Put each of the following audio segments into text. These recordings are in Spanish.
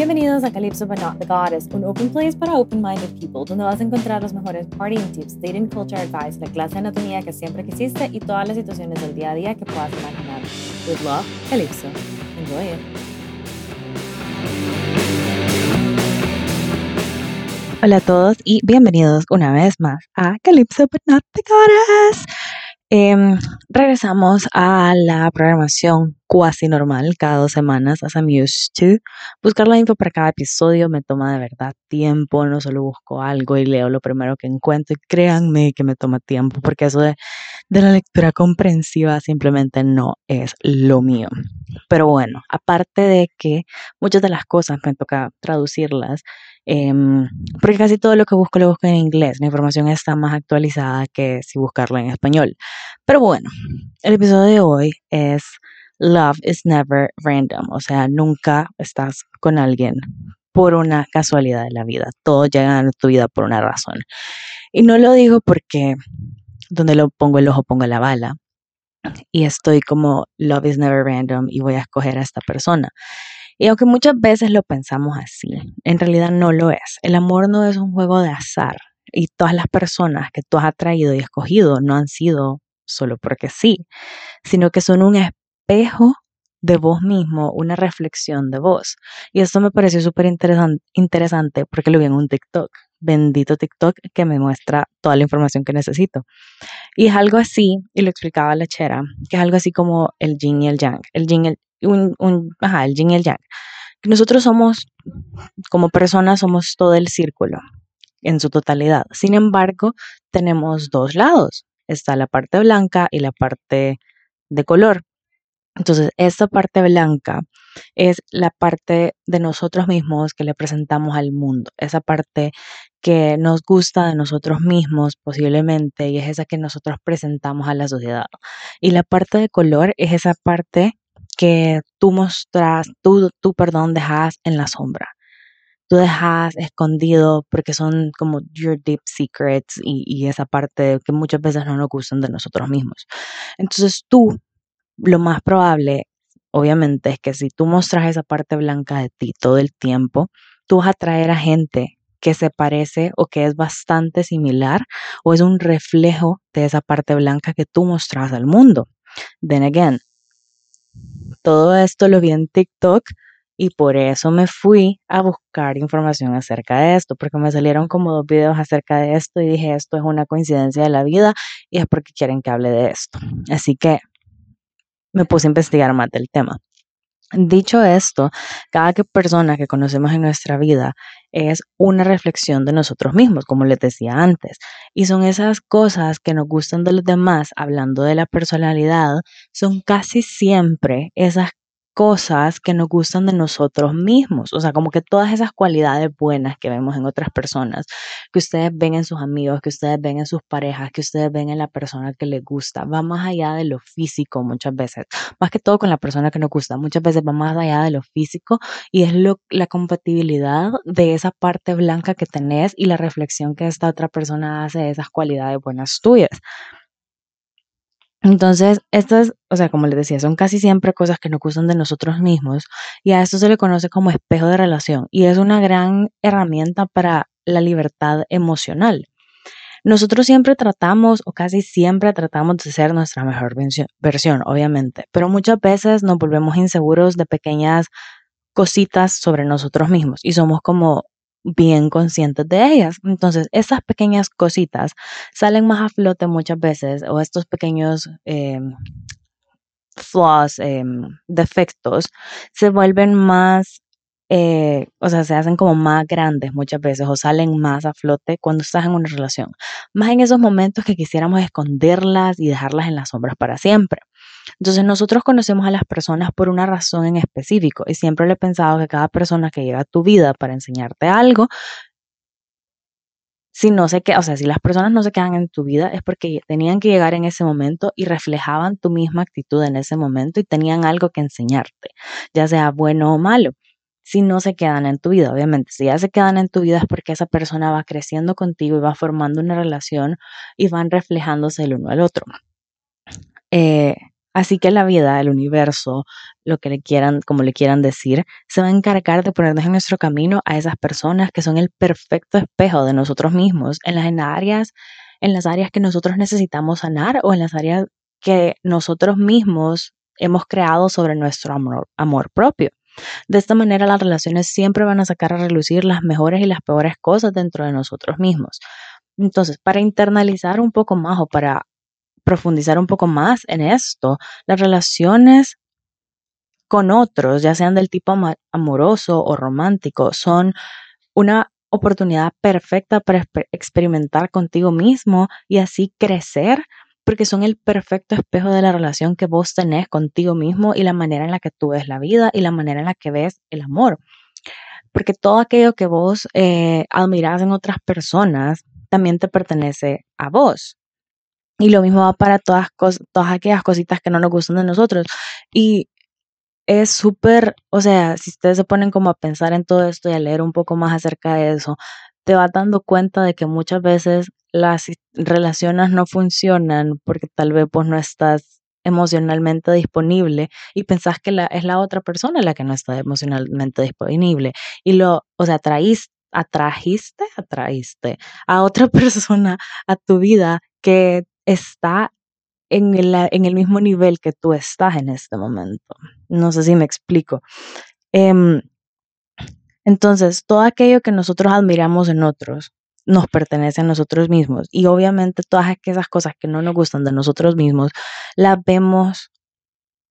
Bienvenidos a Calypso But Not the Goddess, un open place para open-minded people, donde vas a encontrar los mejores partying tips, dating culture advice, la clase de anatomía que siempre quisiste y todas las situaciones del día a día que puedas imaginar. With love, Calypso. Enjoy it. Hola a todos y bienvenidos una vez más a Calypso But Not the Goddess. Em, regresamos a la programación cuasi normal cada dos semanas, as I'm used to. Buscar la info para cada episodio me toma de verdad tiempo, no solo busco algo y leo lo primero que encuentro y créanme que me toma tiempo porque eso de, de la lectura comprensiva simplemente no es lo mío. Pero bueno, aparte de que muchas de las cosas me toca traducirlas, em, porque casi todo lo que busco lo busco en inglés, la información está más actualizada que si buscarla en español. Pero bueno, el episodio de hoy es Love is never random, o sea, nunca estás con alguien por una casualidad de la vida, todo llega a tu vida por una razón. Y no lo digo porque donde lo pongo el ojo pongo la bala, y estoy como love is never random y voy a escoger a esta persona. Y aunque muchas veces lo pensamos así, en realidad no lo es. El amor no es un juego de azar y todas las personas que tú has atraído y escogido no han sido solo porque sí, sino que son un espejo de vos mismo, una reflexión de vos. Y esto me pareció súper interesante porque lo vi en un TikTok bendito TikTok que me muestra toda la información que necesito. Y es algo así, y lo explicaba la chera, que es algo así como el yin y el yang. El yin, el, un, un, ajá, el yin y el yang. Nosotros somos, como personas, somos todo el círculo en su totalidad. Sin embargo, tenemos dos lados. Está la parte blanca y la parte de color. Entonces, esta parte blanca es la parte de nosotros mismos que le presentamos al mundo, esa parte que nos gusta de nosotros mismos posiblemente y es esa que nosotros presentamos a la sociedad. Y la parte de color es esa parte que tú mostras, tú, tú perdón, dejas en la sombra. Tú dejas escondido porque son como your deep secrets y, y esa parte que muchas veces no nos gustan de nosotros mismos. Entonces tú lo más probable, obviamente, es que si tú mostras esa parte blanca de ti todo el tiempo, tú vas a atraer a gente que se parece o que es bastante similar o es un reflejo de esa parte blanca que tú mostras al mundo. Then again, todo esto lo vi en TikTok y por eso me fui a buscar información acerca de esto, porque me salieron como dos videos acerca de esto y dije, esto es una coincidencia de la vida y es porque quieren que hable de esto. Así que me puse a investigar más del tema. Dicho esto, cada persona que conocemos en nuestra vida es una reflexión de nosotros mismos, como les decía antes. Y son esas cosas que nos gustan de los demás, hablando de la personalidad, son casi siempre esas cosas que nos gustan de nosotros mismos, o sea, como que todas esas cualidades buenas que vemos en otras personas, que ustedes ven en sus amigos, que ustedes ven en sus parejas, que ustedes ven en la persona que les gusta, va más allá de lo físico muchas veces, más que todo con la persona que nos gusta, muchas veces va más allá de lo físico y es lo, la compatibilidad de esa parte blanca que tenés y la reflexión que esta otra persona hace de esas cualidades buenas tuyas. Entonces, estas, o sea, como les decía, son casi siempre cosas que nos gustan de nosotros mismos y a esto se le conoce como espejo de relación y es una gran herramienta para la libertad emocional. Nosotros siempre tratamos, o casi siempre tratamos de ser nuestra mejor versión, obviamente, pero muchas veces nos volvemos inseguros de pequeñas cositas sobre nosotros mismos y somos como bien conscientes de ellas. Entonces, esas pequeñas cositas salen más a flote muchas veces o estos pequeños em, flaws, em, defectos, se vuelven más, eh, o sea, se hacen como más grandes muchas veces o salen más a flote cuando estás en una relación. Más en esos momentos que quisiéramos esconderlas y dejarlas en las sombras para siempre. Entonces nosotros conocemos a las personas por una razón en específico y siempre le he pensado que cada persona que llega a tu vida para enseñarte algo, si no se o sea, si las personas no se quedan en tu vida es porque tenían que llegar en ese momento y reflejaban tu misma actitud en ese momento y tenían algo que enseñarte, ya sea bueno o malo. Si no se quedan en tu vida, obviamente, si ya se quedan en tu vida es porque esa persona va creciendo contigo y va formando una relación y van reflejándose el uno al otro. Eh, Así que la vida, el universo, lo que le quieran, como le quieran decir, se va a encargar de ponernos en nuestro camino a esas personas que son el perfecto espejo de nosotros mismos en las áreas, en las áreas que nosotros necesitamos sanar o en las áreas que nosotros mismos hemos creado sobre nuestro amor, amor propio. De esta manera las relaciones siempre van a sacar a relucir las mejores y las peores cosas dentro de nosotros mismos. Entonces, para internalizar un poco más o para profundizar un poco más en esto, las relaciones con otros, ya sean del tipo amoroso o romántico, son una oportunidad perfecta para experimentar contigo mismo y así crecer porque son el perfecto espejo de la relación que vos tenés contigo mismo y la manera en la que tú ves la vida y la manera en la que ves el amor. Porque todo aquello que vos eh, admirás en otras personas también te pertenece a vos. Y lo mismo va para todas, todas aquellas cositas que no nos gustan de nosotros. Y es súper, o sea, si ustedes se ponen como a pensar en todo esto y a leer un poco más acerca de eso, te vas dando cuenta de que muchas veces las relaciones no funcionan porque tal vez pues no estás emocionalmente disponible y pensás que la, es la otra persona la que no está emocionalmente disponible y lo, o sea, atrajiste, atraíste a otra persona a tu vida que está en el, en el mismo nivel que tú estás en este momento. No sé si me explico. Em, entonces, todo aquello que nosotros admiramos en otros nos pertenece a nosotros mismos. Y obviamente todas aquellas cosas que no nos gustan de nosotros mismos, las vemos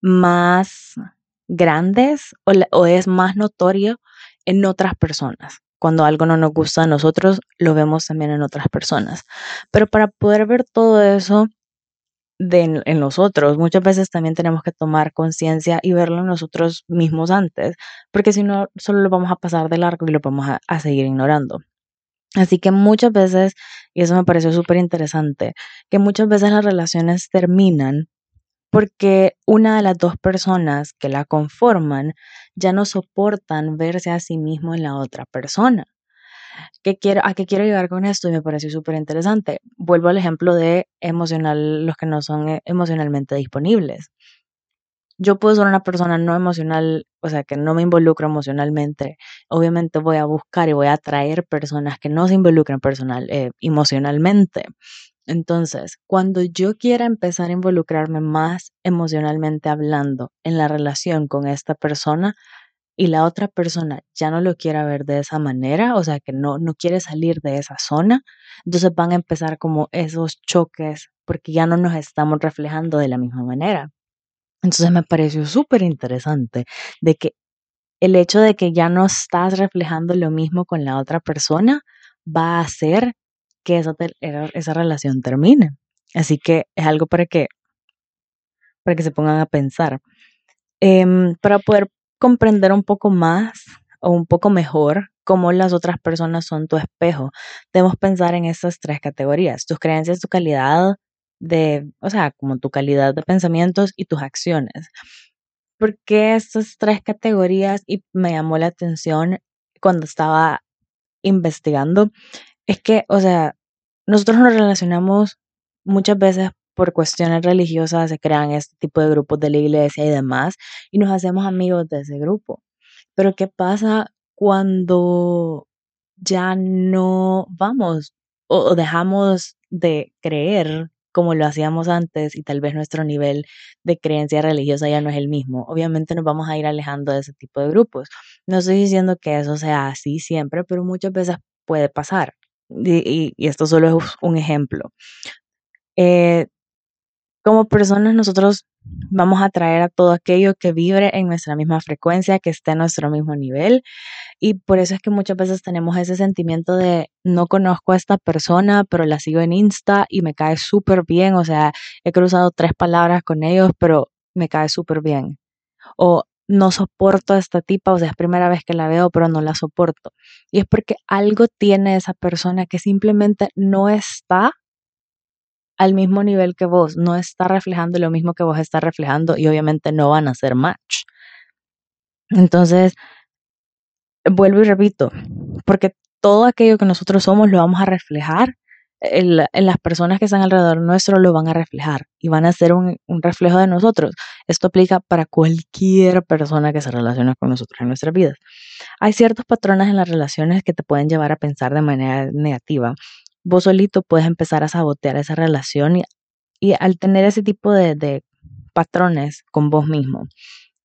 más grandes o, o es más notorio en otras personas. Cuando algo no nos gusta a nosotros, lo vemos también en otras personas. Pero para poder ver todo eso, de en, nosotros. Muchas veces también tenemos que tomar conciencia y verlo en nosotros mismos antes, porque si no, solo lo vamos a pasar de largo y lo vamos a, seguir ignorando. Así que muchas veces, y eso me pareció súper interesante, que muchas veces las relaciones terminan porque una de las dos personas que la conforman ya no soportan verse a sí mismo en la otra persona. ¿Qué quiero, ¿A qué quiero llegar con esto? Y me pareció súper interesante. Vuelvo al ejemplo de emocional, los que no son eh, emocionalmente disponibles. Yo puedo ser una persona no emocional, o sea, que no me involucro emocionalmente. Obviamente voy a buscar y voy a atraer personas que no se involucran personal, eh, emocionalmente. Entonces, cuando yo quiera empezar a involucrarme más emocionalmente hablando en la relación con esta persona, y la otra persona ya no lo quiere ver de esa manera, o sea, que no, no quiere salir de esa zona, entonces van a empezar como esos choques porque ya no nos estamos reflejando de la misma manera. Entonces me pareció súper interesante de que el hecho de que ya no estás reflejando lo mismo con la otra persona va a hacer que esa, relación termine. Así que es algo para que, para que se pongan a pensar. Em, para poder comprender un poco más o un poco mejor cómo las otras personas son tu espejo, debemos pensar en estas tres categorías, tus creencias, tu calidad de, o sea, como tu calidad de pensamientos y tus acciones. ¿Por qué estas tres categorías? Y me llamó la atención cuando estaba investigando, es que, o sea, nosotros nos relacionamos muchas veces por cuestiones religiosas se crean este tipo de grupos de la iglesia y demás, y nos hacemos amigos de ese grupo. Pero ¿qué pasa cuando ya no vamos o, dejamos de creer como lo hacíamos antes y tal vez nuestro nivel de creencia religiosa ya no es el mismo. Obviamente nos vamos a ir alejando de ese tipo de grupos. No estoy diciendo que eso sea así siempre, pero muchas veces puede pasar. Y, esto solo es un ejemplo. Eh, como personas nosotros vamos a traer a todo aquello que vibre en nuestra misma frecuencia, que esté a nuestro mismo nivel. Y por eso es que muchas veces tenemos ese sentimiento de no conozco a esta persona, pero la sigo en Insta y me cae súper bien. O sea, he cruzado tres palabras con ellos, pero me cae súper bien. O no soporto a esta tipa, o sea, es primera vez que la veo, pero no la soporto. Y es porque algo tiene esa persona que simplemente no está al mismo nivel que vos, no está reflejando lo mismo que vos estás reflejando y obviamente no van a ser match. Entonces, vuelvo y repito, porque todo aquello que nosotros somos lo vamos a reflejar el, las personas que están alrededor nuestro lo van a reflejar y van a ser un, un, reflejo de nosotros. Esto aplica para cualquier persona que se relaciona con nosotros en nuestras vidas. Hay ciertos patrones en las relaciones que te pueden llevar a pensar de manera negativa. Vos solito puedes empezar a sabotear esa relación y, y al tener ese tipo de, de patrones con vos mismo.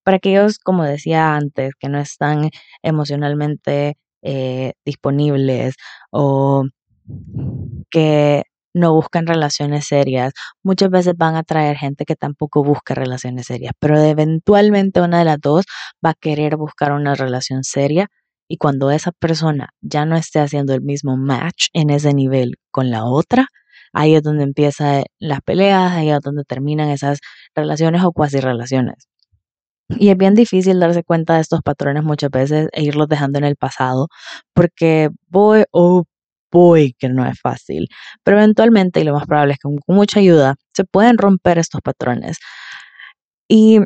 Para aquellos, como decía antes, que no están emocionalmente eh, disponibles o que no buscan relaciones serias, muchas veces van a traer gente que tampoco busca relaciones serias, pero eventualmente una de las dos va a querer buscar una relación seria y cuando esa persona ya no esté haciendo el mismo match en ese nivel con la otra, ahí es donde empiezan las peleas, ahí es donde terminan esas relaciones o cuasi relaciones. Y es bien difícil darse cuenta de estos patrones muchas veces e irlos dejando en el pasado, porque voy o voy que no es fácil, pero eventualmente, y lo más probable es que con mucha ayuda, se pueden romper estos patrones. Y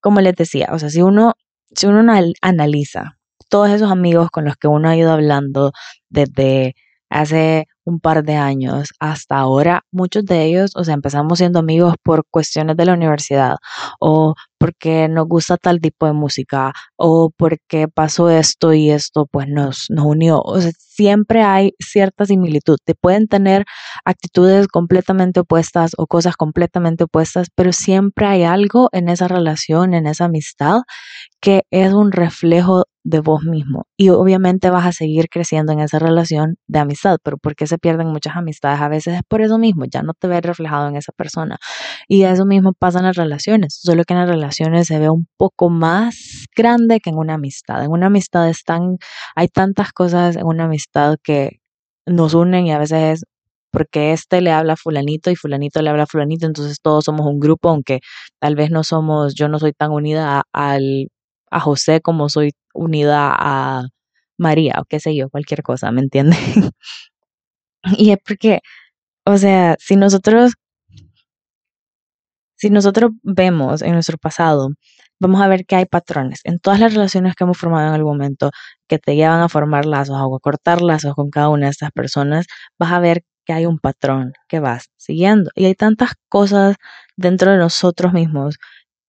como les decía, o sea, si uno, si uno analiza todos esos amigos con los que uno ha ido hablando desde hace un par de años hasta ahora, muchos de ellos, o sea, empezamos siendo amigos por cuestiones de la universidad o porque nos gusta tal tipo de música o porque pasó esto y esto pues nos, nos unió. O sea, siempre hay cierta similitud. Te pueden tener actitudes completamente opuestas o cosas completamente opuestas, pero siempre hay algo en esa relación, en esa amistad, que es un reflejo de vos mismo. Y obviamente vas a seguir creciendo en esa relación de amistad, pero ¿por qué se pierden muchas amistades? A veces es por eso mismo, ya no te ves reflejado en esa persona. Y eso mismo pasa en las relaciones, solo que en las relaciones se ve un poco más grande que en una amistad. En una amistad están, hay tantas cosas en una amistad que nos unen y a veces es porque este le habla a fulanito y fulanito le habla a fulanito, entonces todos somos un grupo, aunque tal vez no somos, yo no soy tan unida a, a José como soy unida a María o qué sé yo, cualquier cosa, ¿me entiende? y es porque, o sea, si nosotros, si nosotros vemos en nuestro pasado, vamos a ver que hay patrones en todas las relaciones que hemos formado en algún momento que te llevan a formar lazos o a cortar lazos con cada una de estas personas, vas a ver que hay un patrón que vas siguiendo. Y hay tantas cosas dentro de nosotros mismos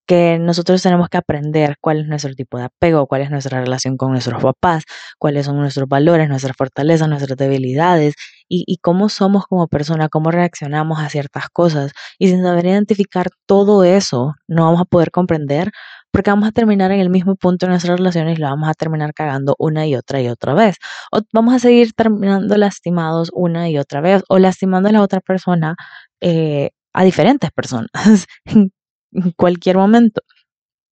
que nosotros tenemos que aprender cuál es nuestro tipo de apego, cuál es nuestra relación con nuestros papás, cuáles son nuestros valores, nuestras fortalezas, nuestras debilidades y, y cómo somos como persona, cómo reaccionamos a ciertas cosas. Y sin saber identificar todo eso, no vamos a poder comprender porque vamos a terminar en el mismo punto en nuestras relaciones y lo vamos a terminar cagando una y otra y otra vez. O vamos a seguir terminando lastimados una y otra vez o lastimando a la otra persona eh, a diferentes personas en cualquier momento.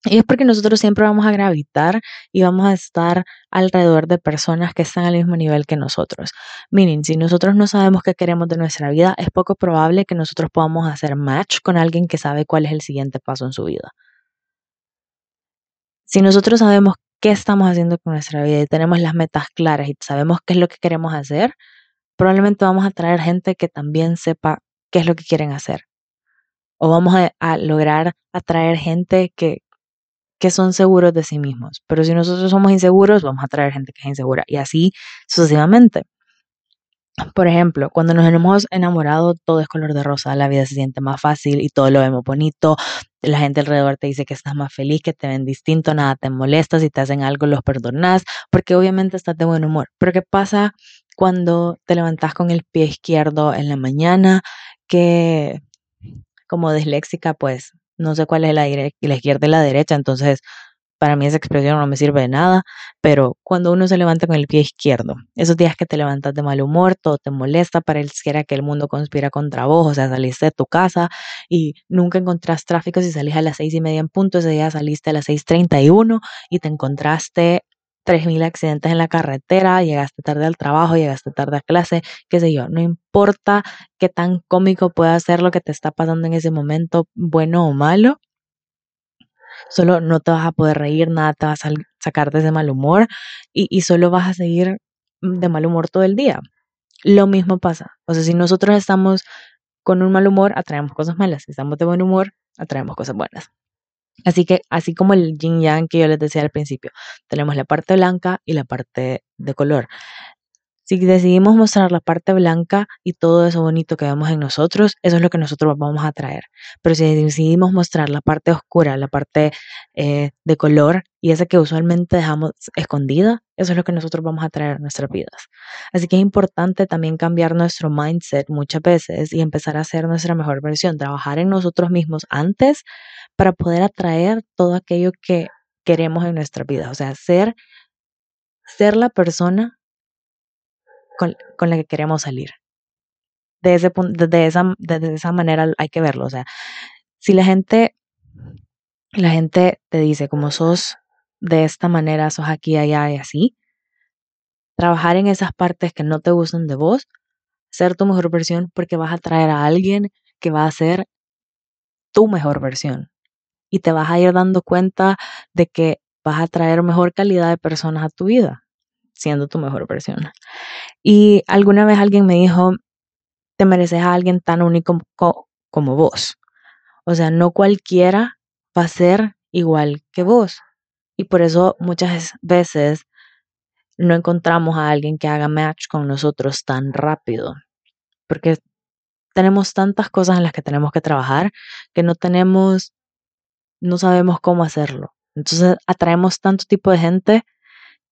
Y es porque nosotros siempre vamos a gravitar y vamos a estar alrededor de personas que están al mismo nivel que nosotros. Miren, si nosotros no sabemos qué queremos de nuestra vida, es poco probable que nosotros podamos hacer match con alguien que sabe cuál es el siguiente paso en su vida. Si nosotros sabemos qué estamos haciendo con nuestra vida y tenemos las metas claras y sabemos qué es lo que queremos hacer, probablemente vamos a traer gente que también sepa qué es lo que quieren hacer o vamos a, lograr atraer gente que, que son seguros de sí mismos. Pero si nosotros somos inseguros, vamos a atraer gente que es insegura y así sucesivamente. Por ejemplo, cuando nos hemos enamorado, todo es color de rosa, la vida se siente más fácil y todo lo vemos bonito. La gente alrededor te dice que estás más feliz, que te ven distinto, nada te molesta, si te hacen algo los perdonas, porque obviamente estás de buen humor. Pero ¿qué pasa cuando te levantas con el pie izquierdo en la mañana? Que como disléxica, pues no sé cuál es la, la izquierda y la derecha, entonces para mí esa expresión no me sirve de nada, pero cuando uno se levanta con el pie izquierdo, esos días que te levantas de mal humor, todo te molesta, pareciera que el mundo conspira contra vos, o sea, saliste de tu casa y nunca encontrás tráfico si salís a las seis y media en punto, ese día saliste a las seis treinta y uno y te encontraste 3.000 accidentes en la carretera, llegaste tarde al trabajo, llegaste tarde a clase, qué sé yo, no importa qué tan cómico pueda ser lo que te está pasando en ese momento, bueno o malo, solo no te vas a poder reír, nada te vas a sacar de ese mal humor y, y solo vas a seguir de mal humor todo el día. Lo mismo pasa, o sea, si nosotros estamos con un mal humor, atraemos cosas malas, si estamos de buen humor, atraemos cosas buenas. Así que, así como el yin yang que yo les decía al principio, tenemos la parte blanca y la parte de color. Si decidimos mostrar la parte blanca y todo eso bonito que vemos en nosotros, eso es lo que nosotros vamos a traer. Pero si decidimos mostrar la parte oscura, la parte eh, de color y esa que usualmente dejamos escondida, eso es lo que nosotros vamos a traer a nuestras vidas. Así que es importante también cambiar nuestro mindset muchas veces y empezar a ser nuestra mejor versión, trabajar en nosotros mismos antes para poder atraer todo aquello que queremos en nuestra vida. O sea, ser, ser la persona con, la que queremos salir. De ese de esa, de esa manera hay que verlo. O sea, si la gente, la gente te dice como sos de esta manera, sos aquí, allá y así, trabajar en esas partes que no te gustan de vos, ser tu mejor versión porque vas a traer a alguien que va a ser tu mejor versión. Y te vas a ir dando cuenta de que vas a traer mejor calidad de personas a tu vida, siendo tu mejor versión. Y alguna vez alguien me dijo, te mereces a alguien tan único como vos. O sea, no cualquiera va a ser igual que vos. Y por eso muchas veces no encontramos a alguien que haga match con nosotros tan rápido. Porque tenemos tantas cosas en las que tenemos que trabajar que no tenemos, no sabemos cómo hacerlo. Entonces atraemos tanto tipo de gente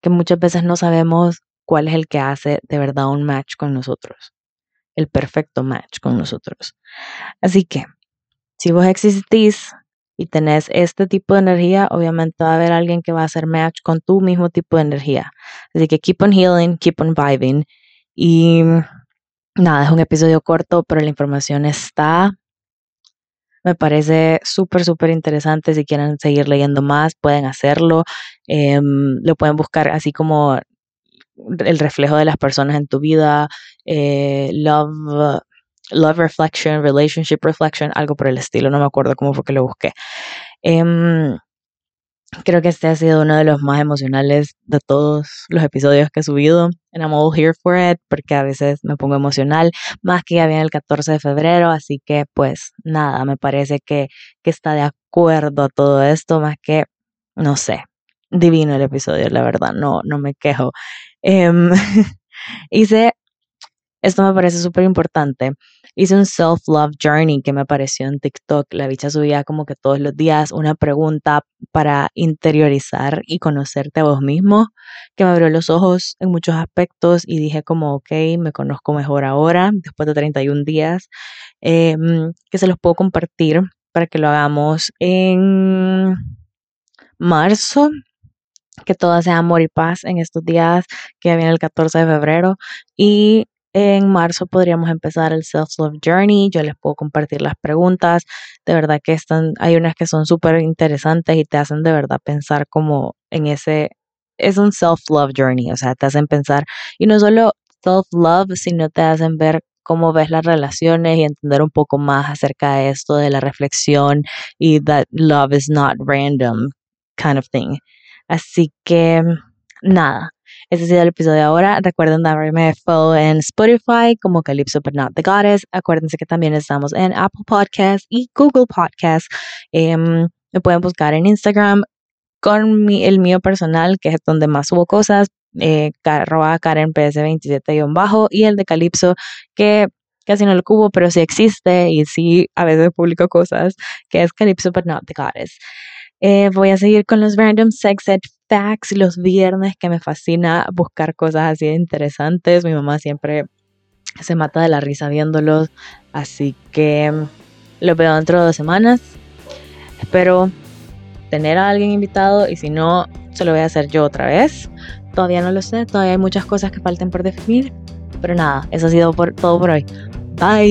que muchas veces no sabemos cuál es el que hace de verdad un match con nosotros, el perfecto match con nosotros. Así que, si vos existís y tenés este tipo de energía, obviamente va a haber alguien que va a hacer match con tu mismo tipo de energía. Así que keep on healing, keep on vibing. Y nada, es un episodio corto, pero la información está me parece súper, súper interesante. Si quieren seguir leyendo más, pueden hacerlo. Em, lo pueden buscar así como el reflejo de las personas en tu vida, eh, love, love reflection, relationship reflection, algo por el estilo. No me acuerdo cómo fue que lo busqué. Em, Creo que este ha sido uno de los más emocionales de todos los episodios que he subido. And I'm all here for it, porque a veces me pongo emocional, más que ya viene el 14 de febrero, así que pues nada, me parece que, que está de acuerdo todo esto, más que, no sé, divino el episodio, la verdad, no, no me quejo. Um, hice esto me parece súper importante. Hice un self-love journey que me apareció en TikTok. La bicha subía como que todos los días una pregunta para interiorizar y conocerte a vos mismo, que me abrió los ojos en muchos aspectos y dije como, ok, me conozco mejor ahora, después de 31 días, em, que se los puedo compartir para que lo hagamos en marzo que todo sea amor y paz en estos días que viene el 14 de febrero y en marzo podríamos empezar el Self-Love Journey. Yo les puedo compartir las preguntas. De verdad que están, hay unas que son súper interesantes y te hacen de verdad pensar como en ese, es un Self-Love Journey, o sea, te hacen pensar, y no solo Self-Love, sino te hacen ver cómo ves las relaciones y entender un poco más acerca de esto, de la reflexión y that love is not random kind of thing. Así que, nada ese ha sido el episodio de ahora. Recuerden darme follow en Spotify como Calypso But Not The Goddess. Acuérdense que también estamos en Apple Podcasts y Google Podcasts. Em, me pueden buscar en Instagram con el mío personal, que es donde más subo cosas, eh, Karen PS27-bajo y el de Calypso, que casi no lo cubo, pero sí existe y sí a veces publico cosas, que es Calypso But Not The Goddess. Eh, voy a seguir con los random sex ed facts los viernes, que me fascina buscar cosas así interesantes. Mi mamá siempre se mata de la risa viéndolos. Así que mm, lo veo dentro de dos semanas. Espero tener a alguien invitado y si no, se lo voy a hacer yo otra vez. Todavía no lo sé, todavía hay muchas cosas que faltan por definir. Pero nada, eso ha sido por, todo por hoy. Bye.